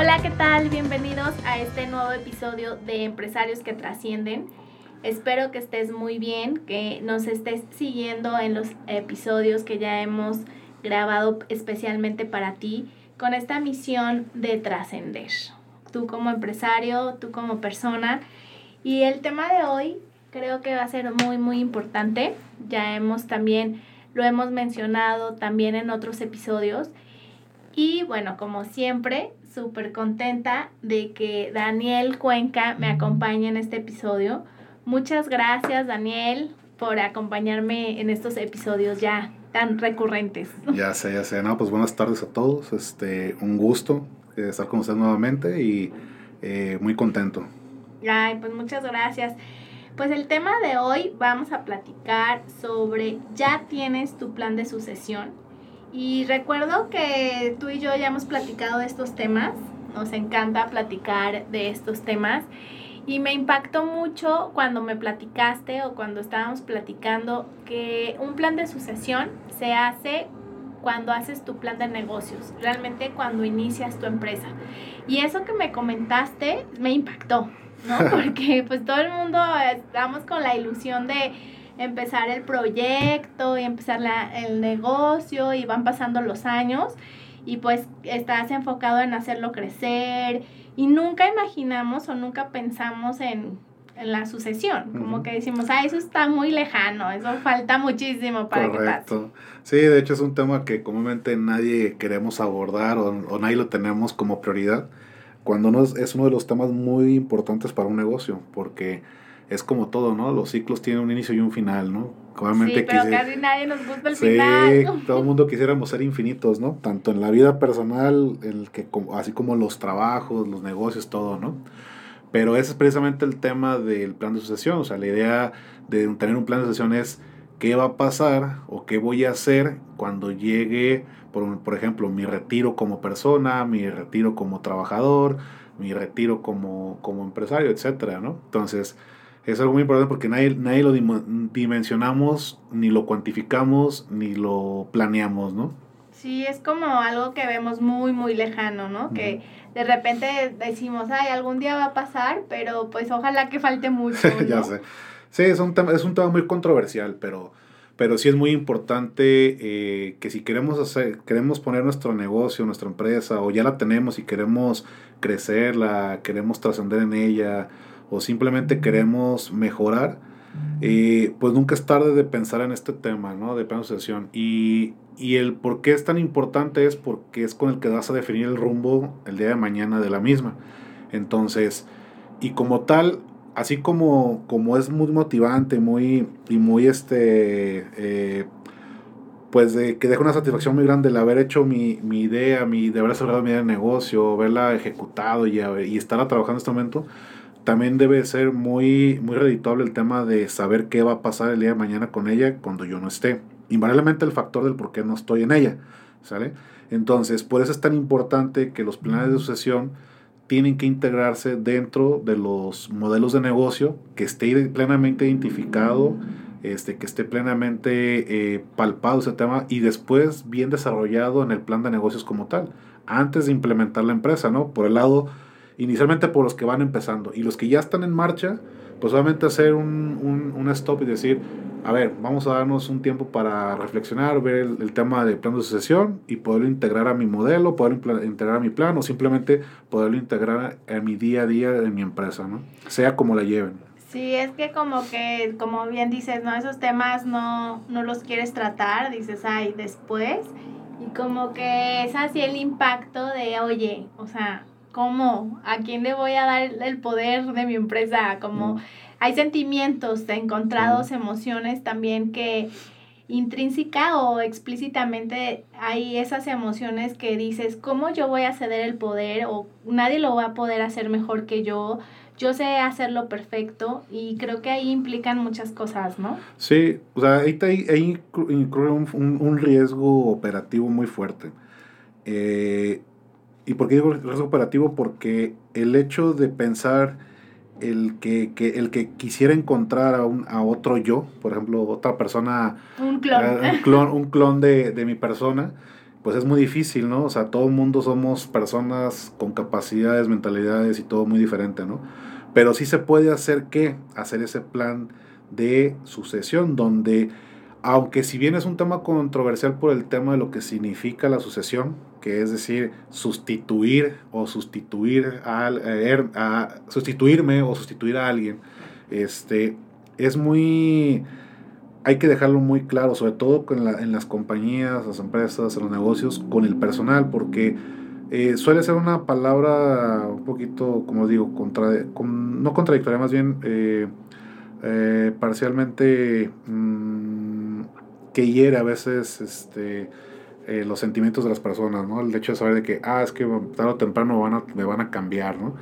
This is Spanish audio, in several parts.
Hola, ¿qué tal? Bienvenidos a este nuevo episodio de Empresarios que Trascienden. Espero que estés muy bien, que nos estés siguiendo en los episodios que ya hemos grabado especialmente para ti con esta misión de trascender. Tú como empresario, tú como persona. Y el tema de hoy creo que va a ser muy, muy importante. Ya hemos también, lo hemos mencionado también en otros episodios. Y bueno, como siempre, súper contenta de que Daniel Cuenca me acompañe en este episodio. Muchas gracias, Daniel, por acompañarme en estos episodios ya tan recurrentes. Ya sé, ya sé. No, pues buenas tardes a todos. Este, un gusto eh, estar con ustedes nuevamente y eh, muy contento. Ay, pues muchas gracias. Pues el tema de hoy vamos a platicar sobre ya tienes tu plan de sucesión. Y recuerdo que tú y yo ya hemos platicado de estos temas, nos encanta platicar de estos temas. Y me impactó mucho cuando me platicaste o cuando estábamos platicando que un plan de sucesión se hace cuando haces tu plan de negocios, realmente cuando inicias tu empresa. Y eso que me comentaste me impactó, ¿no? Porque pues todo el mundo estamos con la ilusión de empezar el proyecto y empezar la, el negocio y van pasando los años y pues estás enfocado en hacerlo crecer y nunca imaginamos o nunca pensamos en, en la sucesión, como que decimos, ah, eso está muy lejano, eso falta muchísimo para que pase. Sí, de hecho es un tema que comúnmente nadie queremos abordar o, o nadie lo tenemos como prioridad, cuando no es, es uno de los temas muy importantes para un negocio, porque es como todo, ¿no? Los ciclos tienen un inicio y un final, ¿no? Obviamente sí, pero casi nadie nos gusta el final. Sí, todo el mundo quisiéramos ser infinitos, ¿no? Tanto en la vida personal, el que, así como los trabajos, los negocios, todo, ¿no? Pero ese es precisamente el tema del plan de sucesión. O sea, la idea de tener un plan de sucesión es qué va a pasar o qué voy a hacer cuando llegue, por, por ejemplo, mi retiro como persona, mi retiro como trabajador, mi retiro como, como empresario, etcétera, ¿no? Entonces, es algo muy importante porque nadie, nadie lo dimensionamos, ni lo cuantificamos, ni lo planeamos, ¿no? Sí, es como algo que vemos muy, muy lejano, ¿no? Que de repente decimos, ay, algún día va a pasar, pero pues ojalá que falte mucho. ya sé. Sí, es un, tema, es un tema muy controversial, pero, pero sí es muy importante eh, que si queremos, hacer, queremos poner nuestro negocio, nuestra empresa, o ya la tenemos y queremos crecerla, queremos trascender en ella, o simplemente queremos mejorar, eh, pues nunca es tarde de pensar en este tema, ¿no? De pronunciación. Y, y el por qué es tan importante es porque es con el que vas a definir el rumbo el día de mañana de la misma. Entonces, y como tal, así como, como es muy motivante muy, y muy este, eh, pues de, que deja una satisfacción muy grande el haber hecho mi, mi idea, mi, de haber desarrollado mi idea de negocio, haberla ejecutado y, y estarla trabajando en este momento, también debe ser muy, muy redituable el tema de saber qué va a pasar el día de mañana con ella cuando yo no esté. Invariablemente el factor del por qué no estoy en ella. ¿Sale? Entonces, por eso es tan importante que los planes de sucesión tienen que integrarse dentro de los modelos de negocio, que esté plenamente identificado, este, que esté plenamente eh, palpado ese tema y después bien desarrollado en el plan de negocios como tal, antes de implementar la empresa, ¿no? Por el lado inicialmente por los que van empezando. Y los que ya están en marcha, pues obviamente hacer un, un, stop y decir, a ver, vamos a darnos un tiempo para reflexionar, ver el, tema de plan de sucesión y poderlo integrar a mi modelo, poder integrar a mi plan o simplemente poderlo integrar a mi día a día en mi empresa, ¿no? Sea como la lleven. Sí, es que como que, como bien dices, ¿no? Esos temas no, no los quieres tratar, dices, ay, después. Y como que es así el impacto de, oye, o sea, ¿Cómo? ¿A quién le voy a dar el poder de mi empresa? Como hay sentimientos encontrados, emociones también que intrínseca o explícitamente hay esas emociones que dices, ¿cómo yo voy a ceder el poder? O nadie lo va a poder hacer mejor que yo. Yo sé hacerlo perfecto y creo que ahí implican muchas cosas, ¿no? Sí, o sea, ahí, ahí incluye un, un, riesgo operativo muy fuerte. Eh, ¿Y por qué digo riesgo operativo? Porque el hecho de pensar el que, que, el que quisiera encontrar a, un, a otro yo, por ejemplo, otra persona, un clon, un clon, un clon de, de, mi persona, pues es muy difícil, ¿no? O sea, todo el mundo somos personas con capacidades, mentalidades y todo muy diferente, ¿no? Pero sí se puede hacer que hacer ese plan de sucesión donde aunque si bien es un tema controversial por el tema de lo que significa la sucesión, que es decir, sustituir o sustituir a, er, a, sustituirme o sustituir a alguien, este, es muy, hay que dejarlo muy claro, sobre todo con la, en las compañías, las empresas, en los negocios, con el personal, porque eh, suele ser una palabra un poquito, como digo, contra, no contradictoria, más bien eh, eh, parcialmente... Mm, que hiere a veces este, eh, los sentimientos de las personas, ¿no? El hecho de saber de que, ah, es que tarde o temprano van a, me van a cambiar, ¿no?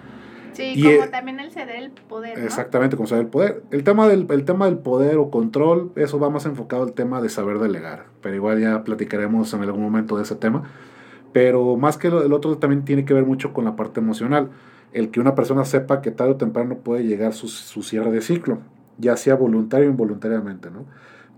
Sí, como también el ceder el poder. ¿no? Exactamente, como ceder el poder. El tema, del, el tema del poder o control, eso va más enfocado al tema de saber delegar. Pero igual ya platicaremos en algún momento de ese tema. Pero más que el otro también tiene que ver mucho con la parte emocional. El que una persona sepa que tarde o temprano puede llegar su, su cierre de ciclo, ya sea voluntario o involuntariamente, ¿no?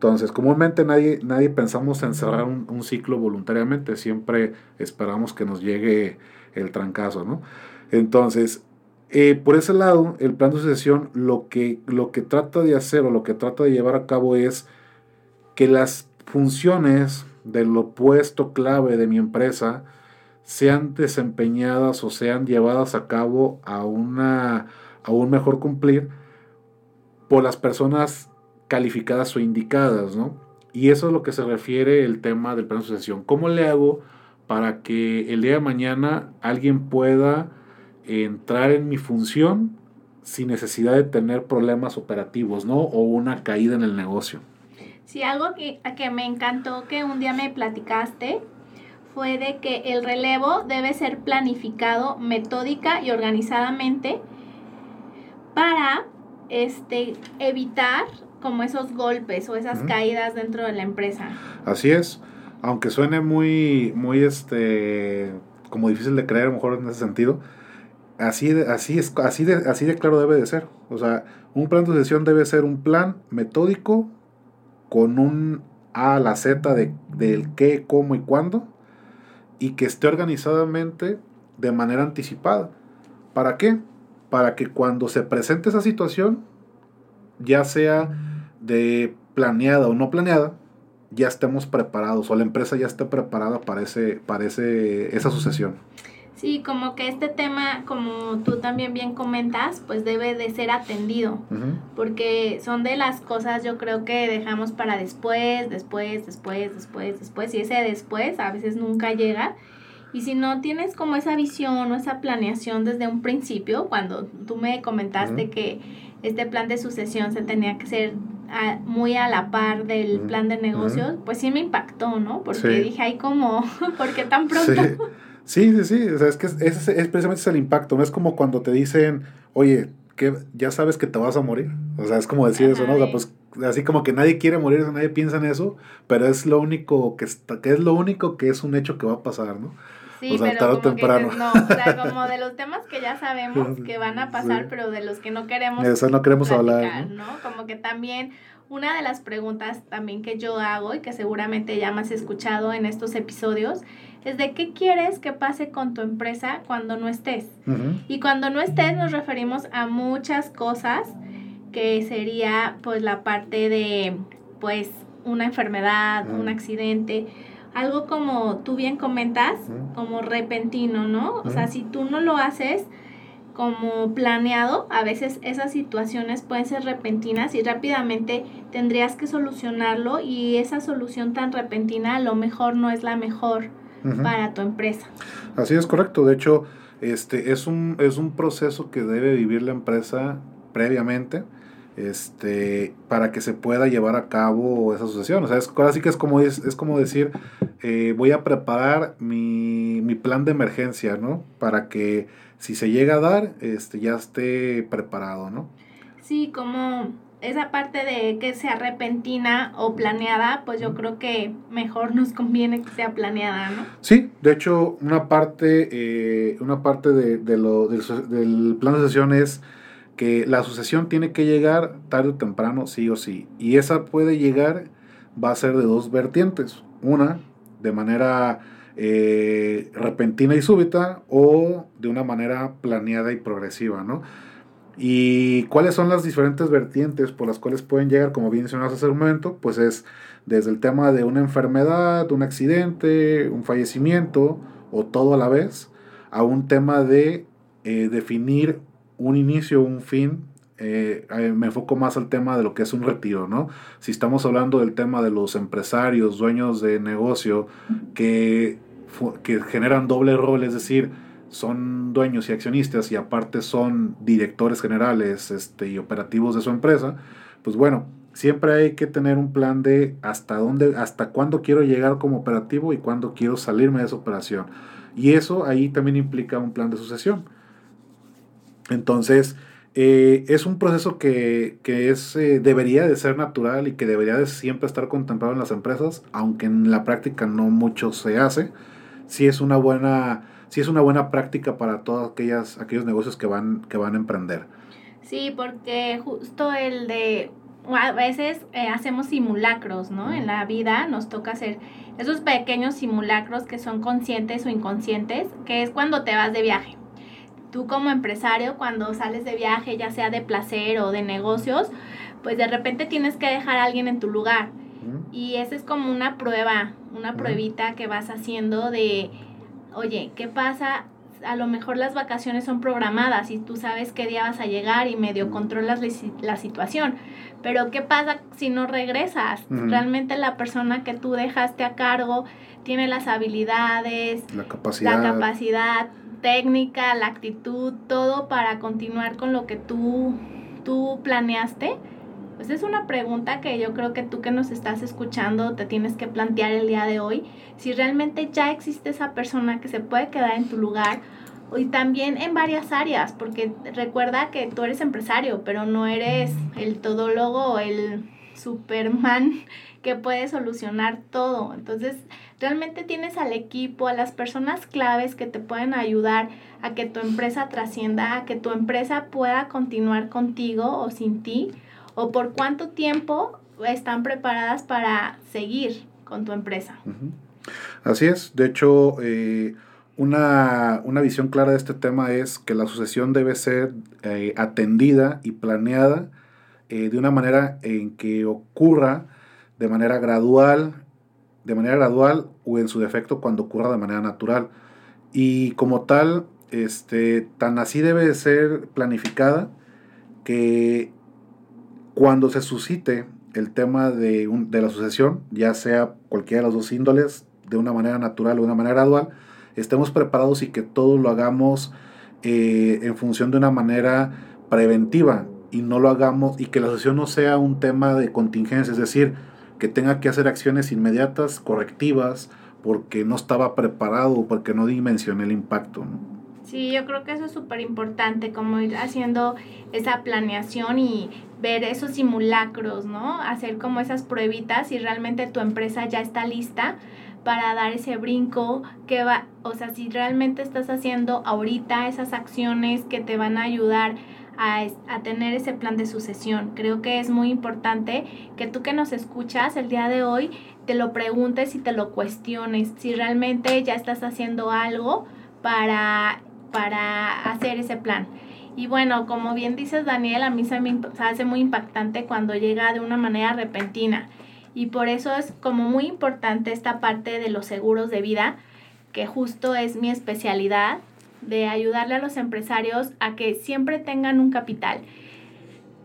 Entonces, comúnmente nadie, nadie pensamos en cerrar un, ciclo voluntariamente, siempre esperamos que nos llegue el trancazo, ¿no? Entonces, eh, por ese lado, el plan de sucesión lo que, lo que trata de hacer o lo que trata de llevar a cabo es que las funciones del opuesto clave de mi empresa sean desempeñadas o sean llevadas a cabo a, una, a un mejor cumplir por las personas calificadas o indicadas, ¿no? Y eso es lo que se refiere el tema del plan de sucesión. ¿Cómo le hago para que el día de mañana alguien pueda entrar en mi función sin necesidad de tener problemas operativos, ¿no? O una caída en el negocio. Sí, algo que, que me encantó que un día me platicaste fue de que el relevo debe ser planificado metódica y organizadamente para este, evitar como esos golpes o esas caídas dentro de la empresa. Así es, aunque suene muy, muy, este, como difícil de creer, a lo mejor en ese sentido, así, así, es, así, de, así de claro debe de ser. O sea, un plan de sucesión debe ser un plan metódico con un A a la Z de, del qué, cómo y cuándo, y que esté organizadamente de manera anticipada. ¿Para qué? Para que cuando se presente esa situación, ya sea de planeada o no planeada, ya estemos preparados o la empresa ya esté preparada para, ese, para esa sucesión. Sí, como que este tema, como tú también bien comentas, pues debe de ser atendido, porque son de las cosas yo creo que dejamos para después, después, después, después, después, y ese después a veces nunca llega. Y si no tienes como esa visión o esa planeación desde un principio, cuando tú me comentaste que este plan de sucesión se tenía que ser muy a la par del plan de negocios, pues sí me impactó, ¿no? Porque dije, ay, ¿cómo? ¿Por qué tan pronto? Sí, sí, sí, O sea, es que es, es, precisamente el impacto, no es como cuando te dicen, oye, que ya sabes que te vas a morir. O sea, es como decir eso, ¿no? O sea, pues así como que nadie quiere morir, nadie piensa en eso, pero es lo único que, está, que es lo único que es un hecho que va a pasar, ¿no? Sí, pero como temprano. no, o sea, como de los temas que ya sabemos que van a pasar, pero de los que no queremos. Eso no queremos hablar. ¿no? Como que también una de las preguntas también que yo hago y que seguramente ya me has escuchado en estos episodios es de qué quieres que pase con tu empresa cuando no estés. Y cuando no estés nos referimos a muchas cosas que sería pues la parte de pues una enfermedad, un accidente algo como tú bien comentas, como repentino, ¿no? O sea, si tú no lo haces como planeado, a veces esas situaciones pueden ser repentinas y rápidamente tendrías que solucionarlo y esa solución tan repentina a lo mejor no es la mejor para tu empresa. Así es correcto, de hecho, este es un, es un proceso que debe vivir la empresa previamente este, para que se pueda llevar a cabo esa sucesión. O sea, es, ahora sí que es como, es, es como decir, eh, voy a preparar mi, mi, plan de emergencia, ¿no? Para que si se llega a dar, este, ya esté preparado, ¿no? Sí, como esa parte de que sea repentina o planeada, pues yo creo que mejor nos conviene que sea planeada, ¿no? Sí, de hecho, una parte, eh, una parte de, de lo, del, del plan de sucesión es que la sucesión tiene que llegar tarde o temprano, sí o sí. Y esa puede llegar, va a ser de dos vertientes. Una, de manera eh, repentina y súbita, o de una manera planeada y progresiva, ¿no? ¿Y cuáles son las diferentes vertientes por las cuales pueden llegar, como bien mencionaste hace un momento? Pues es desde el tema de una enfermedad, un accidente, un fallecimiento, o todo a la vez, a un tema de eh, definir un inicio, un fin, eh, eh, me enfoco más al tema de lo que es un retiro, ¿no? Si estamos hablando del tema de los empresarios, dueños de negocio, que, que generan doble rol, es decir, son dueños y accionistas y aparte son directores generales este, y operativos de su empresa, pues bueno, siempre hay que tener un plan de hasta dónde, hasta cuándo quiero llegar como operativo y cuándo quiero salirme de esa operación. Y eso ahí también implica un plan de sucesión. Entonces, eh, es un proceso que, es, eh, debería de ser natural y que debería de siempre estar contemplado en las empresas, aunque en la práctica no mucho se hace. Sí es una buena, sí es una buena práctica para todos aquellas, aquellos negocios que van, que van a emprender. Sí, porque justo el de a veces eh, hacemos simulacros, ¿no? En la vida nos toca hacer esos pequeños simulacros que son conscientes o inconscientes, que es cuando te vas de viaje tú como empresario cuando sales de viaje, ya sea de placer o de negocios, pues de repente tienes que dejar a alguien en tu lugar. Y esa es como una prueba, una pruebita que vas haciendo de, oye, ¿qué pasa? A lo mejor las vacaciones son programadas y tú sabes qué día vas a llegar y medio controlas la, situación. Pero ¿qué pasa si no regresas? Realmente la persona que tú dejaste a cargo tiene las habilidades, la capacidad, la capacidad técnica, la actitud, todo para continuar con lo que tú, tú planeaste? Pues es una pregunta que yo creo que tú que nos estás escuchando te tienes que plantear el día de hoy. Si realmente ya existe esa persona que se puede quedar en tu lugar y también en varias áreas, porque recuerda que tú eres empresario, pero no eres el todólogo o el Superman que puede solucionar todo. Entonces, realmente tienes al equipo, a las personas claves que te pueden ayudar a que tu empresa trascienda, a que tu empresa pueda continuar contigo o sin ti, o por cuánto tiempo están preparadas para seguir con tu empresa. Así es, de hecho, eh, una, visión clara de este tema es que la sucesión debe ser eh, atendida y planeada eh, de una manera en que ocurra de manera gradual, de manera gradual o en su defecto cuando ocurra de manera natural. Y como tal, este, tan así debe de ser planificada que cuando se suscite el tema de, de la sucesión, ya sea cualquiera de las dos índoles, de una manera natural o de una manera gradual, estemos preparados y que todo lo hagamos eh, en función de una manera preventiva y no lo hagamos y que la sucesión no sea un tema de contingencia, es decir, que tenga que hacer acciones inmediatas, correctivas, porque no estaba preparado, porque no dimensioné el impacto. Sí, yo creo que eso es súper importante, como ir haciendo esa planeación y ver esos simulacros, ¿no? Hacer como esas pruebitas y realmente tu empresa ya está lista para dar ese brinco que va, o sea, si realmente estás haciendo ahorita esas acciones que te van a ayudar a, tener ese plan de sucesión. Creo que es muy importante que tú que nos escuchas el día de hoy te lo preguntes y te lo cuestiones si realmente ya estás haciendo algo para, para hacer ese plan. Y bueno, como bien dices Daniel, a mí se me hace muy impactante cuando llega de una manera repentina. Y por eso es como muy importante esta parte de los seguros de vida, que justo es mi especialidad de ayudarle a los empresarios a que siempre tengan un capital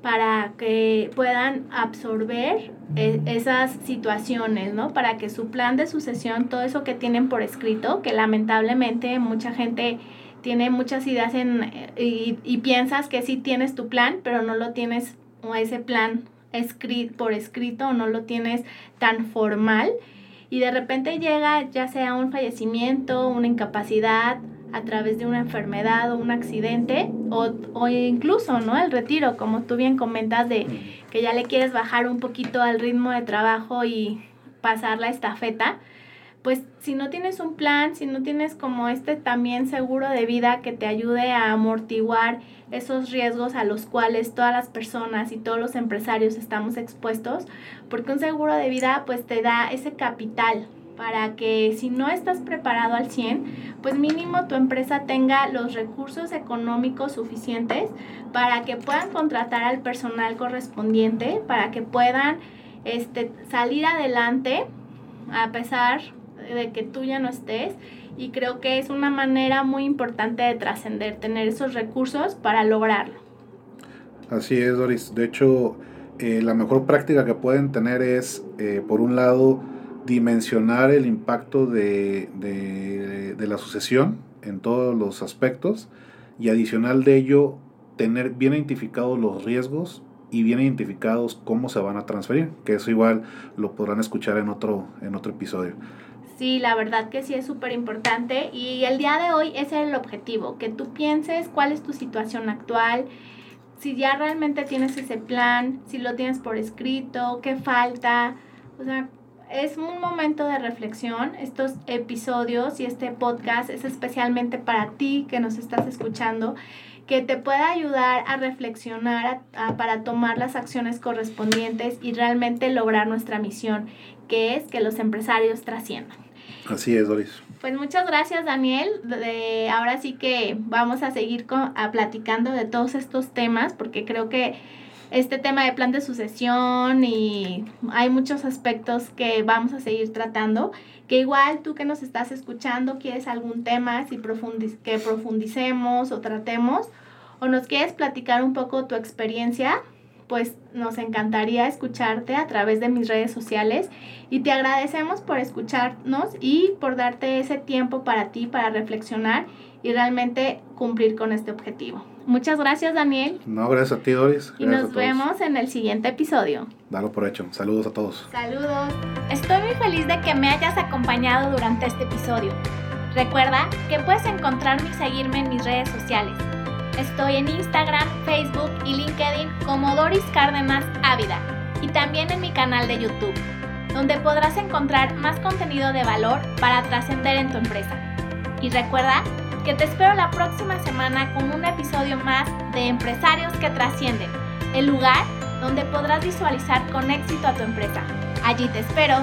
para que puedan absorber e, esas situaciones, ¿no? Para que su plan de sucesión, todo eso que tienen por escrito, que lamentablemente mucha gente tiene muchas ideas en, y, y piensas que sí tienes tu plan, pero no lo tienes o ese plan escrito, por escrito o no lo tienes tan formal y de repente llega ya sea un fallecimiento, una incapacidad a través de una enfermedad o un accidente o, o incluso no el retiro como tú bien comentas de que ya le quieres bajar un poquito al ritmo de trabajo y pasar la estafeta pues si no tienes un plan, si no tienes como este también seguro de vida que te ayude a amortiguar esos riesgos a los cuales todas las personas y todos los empresarios estamos expuestos, porque un seguro de vida pues te da ese capital para que si no estás preparado al 100, pues mínimo tu empresa tenga los recursos económicos suficientes para que puedan contratar al personal correspondiente, para que puedan este, salir adelante a pesar de que tú ya no estés y creo que es una manera muy importante de trascender, tener esos recursos para lograrlo. Así es, Doris. De hecho, eh, la mejor práctica que pueden tener es, eh, por un lado, dimensionar el impacto de, de, la sucesión en todos los aspectos y adicional de ello, tener bien identificados los riesgos y bien identificados cómo se van a transferir, que eso igual lo podrán escuchar en otro, en otro episodio. Sí, la verdad que sí es súper importante y el día de hoy ese es el objetivo, que tú pienses cuál es tu situación actual, si ya realmente tienes ese plan, si lo tienes por escrito, qué falta, o sea, es un momento de reflexión. Estos episodios y este podcast es especialmente para ti que nos estás escuchando, que te pueda ayudar a reflexionar para tomar las acciones correspondientes y realmente lograr nuestra misión, que es que los empresarios trasciendan. Así es, Doris. Pues muchas gracias, Daniel. De, ahora sí que vamos a seguir con, a platicando de todos estos temas, porque creo que este tema de plan de sucesión y hay muchos aspectos que vamos a seguir tratando, que igual tú que nos estás escuchando, quieres algún tema si que profundicemos o tratemos, o nos quieres platicar un poco tu experiencia, pues nos encantaría escucharte a través de mis redes sociales y te agradecemos por escucharnos y por darte ese tiempo para ti, para reflexionar y realmente cumplir con este objetivo. Muchas gracias, Daniel. No, gracias a ti, Doris. y nos vemos en el siguiente episodio. Dalo por hecho. Saludos a todos. Saludos. Estoy muy feliz de que me hayas acompañado durante este episodio. Recuerda que puedes encontrarme y seguirme en mis redes sociales Estoy en Instagram, Facebook y LinkedIn como Doris Cárdenas Ávida y también en mi canal de YouTube, donde podrás encontrar más contenido de valor para trascender en tu empresa. Y recuerda que te espero la próxima semana con un episodio más de Empresarios que Trascienden, el lugar donde podrás visualizar con éxito a tu empresa. Allí te espero.